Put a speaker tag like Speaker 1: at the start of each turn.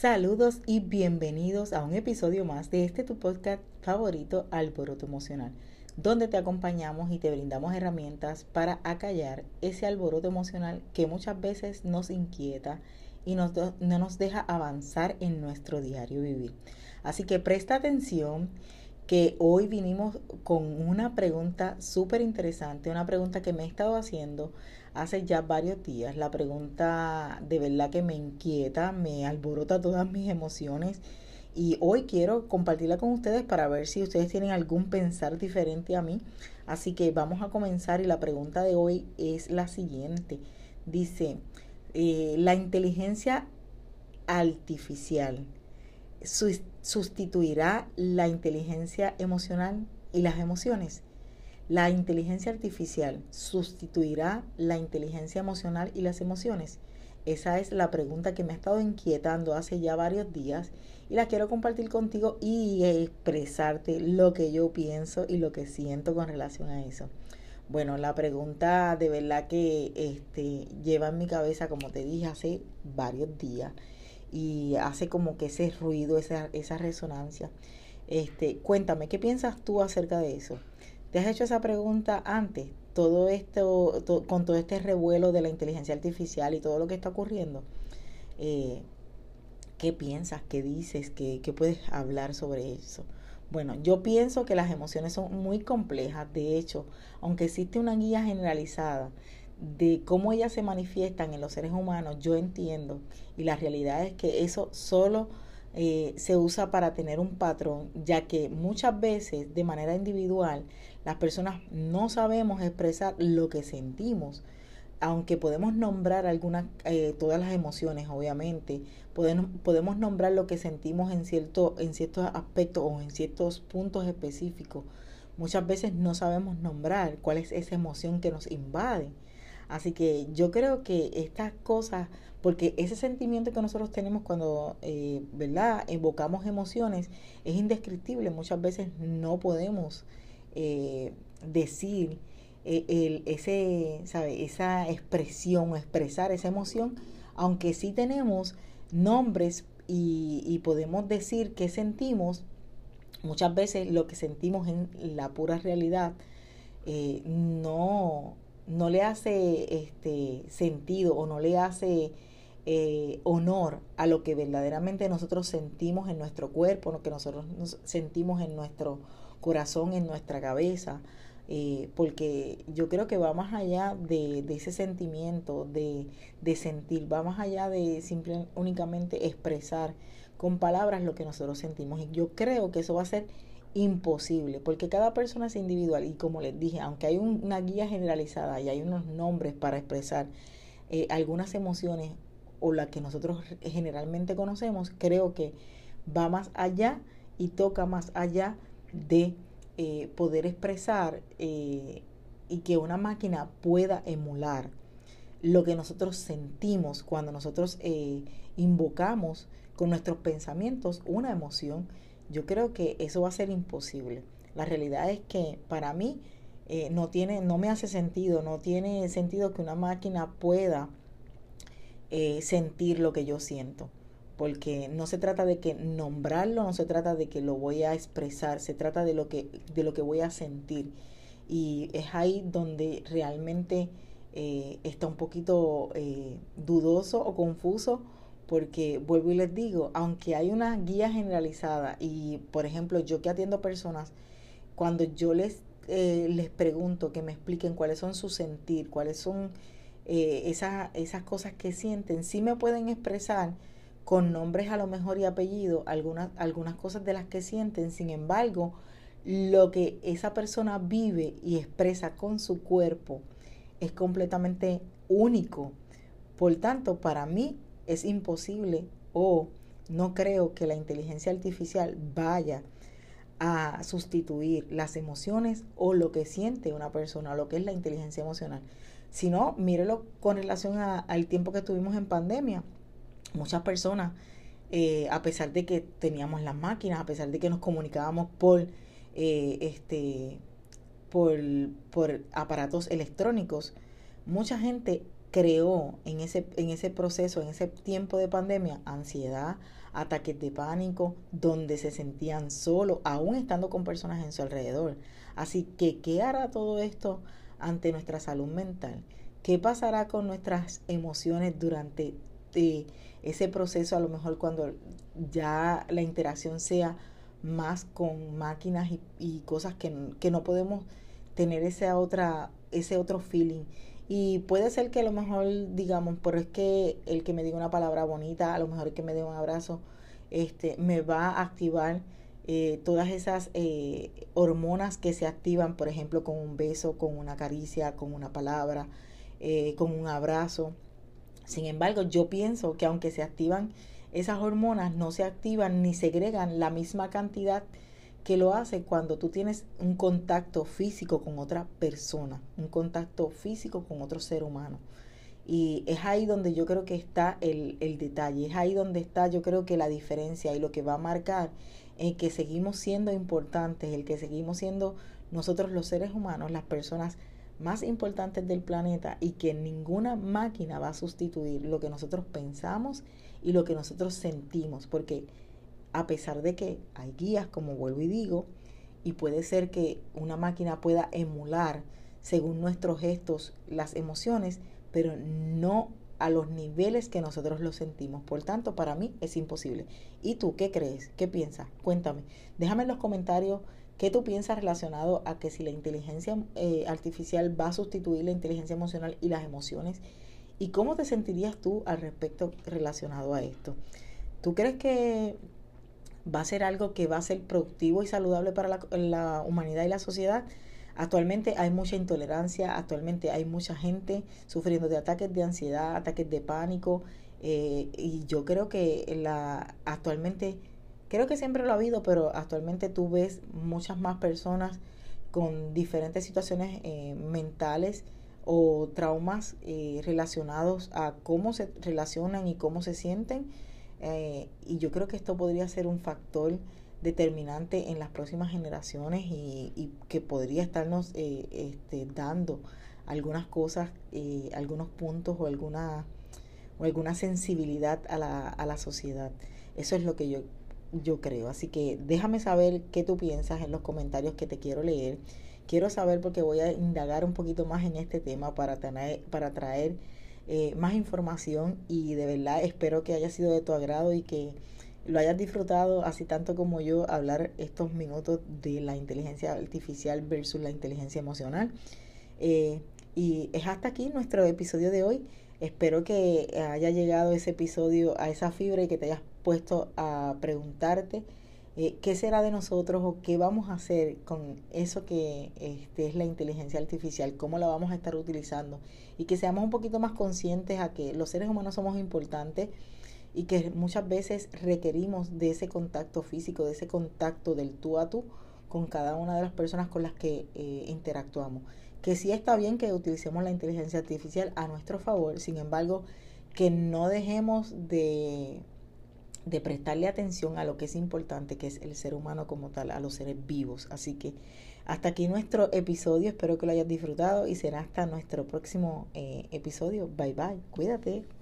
Speaker 1: Saludos y bienvenidos a un episodio más de este tu podcast favorito, Alboroto Emocional, donde te acompañamos y te brindamos herramientas para acallar ese alboroto emocional que muchas veces nos inquieta y no nos deja avanzar en nuestro diario vivir. Así que presta atención que hoy vinimos con una pregunta súper interesante, una pregunta que me he estado haciendo hace ya varios días. La pregunta de verdad que me inquieta, me alborota todas mis emociones y hoy quiero compartirla con ustedes para ver si ustedes tienen algún pensar diferente a mí. Así que vamos a comenzar y la pregunta de hoy es la siguiente. Dice, eh, la inteligencia artificial sustituirá la inteligencia emocional y las emociones. La inteligencia artificial sustituirá la inteligencia emocional y las emociones. Esa es la pregunta que me ha estado inquietando hace ya varios días y la quiero compartir contigo y expresarte lo que yo pienso y lo que siento con relación a eso. Bueno, la pregunta de verdad que este, lleva en mi cabeza, como te dije, hace varios días y hace como que ese ruido, esa, resonancia. Este, cuéntame, ¿qué piensas tú acerca de eso? ¿Te has hecho esa pregunta antes? Todo esto, con todo este revuelo de la inteligencia artificial y todo lo que está ocurriendo. Eh, ¿Qué piensas? ¿Qué dices? ¿Qué, ¿Qué puedes hablar sobre eso? Bueno, yo pienso que las emociones son muy complejas. De hecho, aunque existe una guía generalizada de cómo ellas se manifiestan en los seres humanos, yo entiendo. Y la realidad es que eso solo eh, se usa para tener un patrón, ya que muchas veces de manera individual las personas no sabemos expresar lo que sentimos, aunque podemos nombrar algunas, eh, todas las emociones, obviamente, podemos, podemos nombrar lo que sentimos en, cierto, en ciertos aspectos o en ciertos puntos específicos. Muchas veces no sabemos nombrar cuál es esa emoción que nos invade. Así que yo creo que estas cosas, porque ese sentimiento que nosotros tenemos cuando, eh, ¿verdad?, evocamos emociones, es indescriptible. Muchas veces no podemos eh, decir eh, el, ese, ¿sabe? esa expresión o expresar esa emoción, aunque sí tenemos nombres y, y podemos decir qué sentimos, muchas veces lo que sentimos en la pura realidad no no le hace este sentido o no le hace eh, honor a lo que verdaderamente nosotros sentimos en nuestro cuerpo, lo que nosotros sentimos en nuestro corazón, en nuestra cabeza, eh, porque yo creo que va más allá de, ese sentimiento, de, de, sentir, va más allá de simplemente únicamente expresar con palabras lo que nosotros sentimos. Y yo creo que eso va a ser imposible, porque cada persona es individual. Y como les dije, aunque hay una guía generalizada y hay unos nombres para expresar eh, algunas emociones o las que nosotros generalmente conocemos, creo que va más allá y toca más allá de eh, poder expresar eh, y que una máquina pueda emular lo que nosotros sentimos cuando nosotros invocamos con nuestros pensamientos una emoción yo creo que eso va a ser imposible. La realidad es que para mí eh, no tiene, no me hace sentido, no tiene sentido que una máquina pueda eh, sentir lo que yo siento. Porque no se trata de que nombrarlo, no se trata de que lo voy a expresar, se trata de lo que, de lo que voy a sentir. Y es ahí donde realmente eh, está un poquito dudoso o confuso porque vuelvo y les digo, aunque hay una guía generalizada y por ejemplo yo que atiendo personas, cuando yo les, eh, les pregunto que me expliquen cuáles son sus sentir, cuáles son eh, esas, esas cosas que sienten, sí me pueden expresar con nombres a lo mejor y apellido algunas, algunas cosas de las que sienten, sin embargo, lo que esa persona vive y expresa con su cuerpo es completamente único. Por tanto, para mí es imposible o no creo que la inteligencia artificial vaya a sustituir las emociones o lo que siente una persona, lo que es la inteligencia emocional. Si no, mírelo con relación al tiempo que estuvimos en pandemia. Muchas personas, eh, a pesar de que teníamos las máquinas, a pesar de que nos comunicábamos por, eh, este, por, por aparatos electrónicos, mucha gente creó en ese, en ese proceso, en ese tiempo de pandemia, ansiedad, ataques de pánico, donde se sentían solos, aún estando con personas en su alrededor. Así que, ¿qué hará todo esto ante nuestra salud mental? ¿Qué pasará con nuestras emociones durante eh, ese proceso, a lo mejor cuando ya la interacción sea más con máquinas y, cosas que, que, no podemos tener otra, ese otro feeling? Y puede ser que a lo mejor digamos, pero es que el que me diga una palabra bonita, a lo mejor el que me dé un abrazo, este, me va a activar eh, todas esas eh, hormonas que se activan, por ejemplo, con un beso, con una caricia, con una palabra, eh, con un abrazo. Sin embargo, yo pienso que aunque se activan esas hormonas, no se activan ni segregan la misma cantidad que lo hace cuando tú tienes un contacto físico con otra persona, un contacto físico con otro ser humano. Y es ahí donde yo creo que está el, el detalle, es ahí donde está yo creo que la diferencia y lo que va a marcar en que seguimos siendo importantes, el que seguimos siendo nosotros los seres humanos, las personas más importantes del planeta y que ninguna máquina va a sustituir lo que nosotros pensamos y lo que nosotros sentimos, porque a pesar de que hay guías, como vuelvo y digo, y puede ser que una máquina pueda emular según nuestros gestos las emociones, pero no a los niveles que nosotros lo sentimos. Por tanto, para mí es imposible. ¿Y tú qué crees? ¿Qué piensas? Cuéntame. Déjame en los comentarios qué tú piensas relacionado a que si la inteligencia eh, artificial va a sustituir la inteligencia emocional y las emociones. ¿Y cómo te sentirías tú al respecto relacionado a esto? ¿Tú crees que va a ser algo que va a ser productivo y saludable para la, humanidad y la sociedad. Actualmente hay mucha intolerancia, actualmente hay mucha gente sufriendo de ataques de ansiedad, ataques de pánico, eh, y yo creo que la actualmente, creo que siempre lo ha habido, pero actualmente tú ves muchas más personas con diferentes situaciones eh, mentales o traumas eh, relacionados a cómo se relacionan y cómo se sienten eh, y yo creo que esto podría ser un factor determinante en las próximas generaciones y, que podría estarnos eh, este, dando algunas cosas, eh, algunos puntos o alguna, o alguna sensibilidad a la, a la sociedad. Eso es lo que yo, yo creo. Así que déjame saber qué tú piensas en los comentarios que te quiero leer. Quiero saber porque voy a indagar un poquito más en este tema para, tener, para traer eh, más información y de verdad espero que haya sido de tu agrado y que lo hayas disfrutado así tanto como yo hablar estos minutos de la inteligencia artificial versus la inteligencia emocional. Eh, y es hasta aquí nuestro episodio de hoy. Espero que haya llegado ese episodio a esa fibra y que te hayas puesto a preguntarte eh, qué será de nosotros o qué vamos a hacer con eso que este, es la inteligencia artificial, cómo la vamos a estar utilizando y que seamos un poquito más conscientes a que los seres humanos somos importantes y que muchas veces requerimos de ese contacto físico, de ese contacto del tú a tú con cada una de las personas con las que eh, interactuamos. Que sí está bien que utilicemos la inteligencia artificial a nuestro favor, sin embargo, que no dejemos de de prestarle atención a lo que es importante, que es el ser humano como tal, a los seres vivos. Así que hasta aquí nuestro episodio, espero que lo hayas disfrutado y será hasta nuestro próximo eh, episodio. Bye bye, cuídate.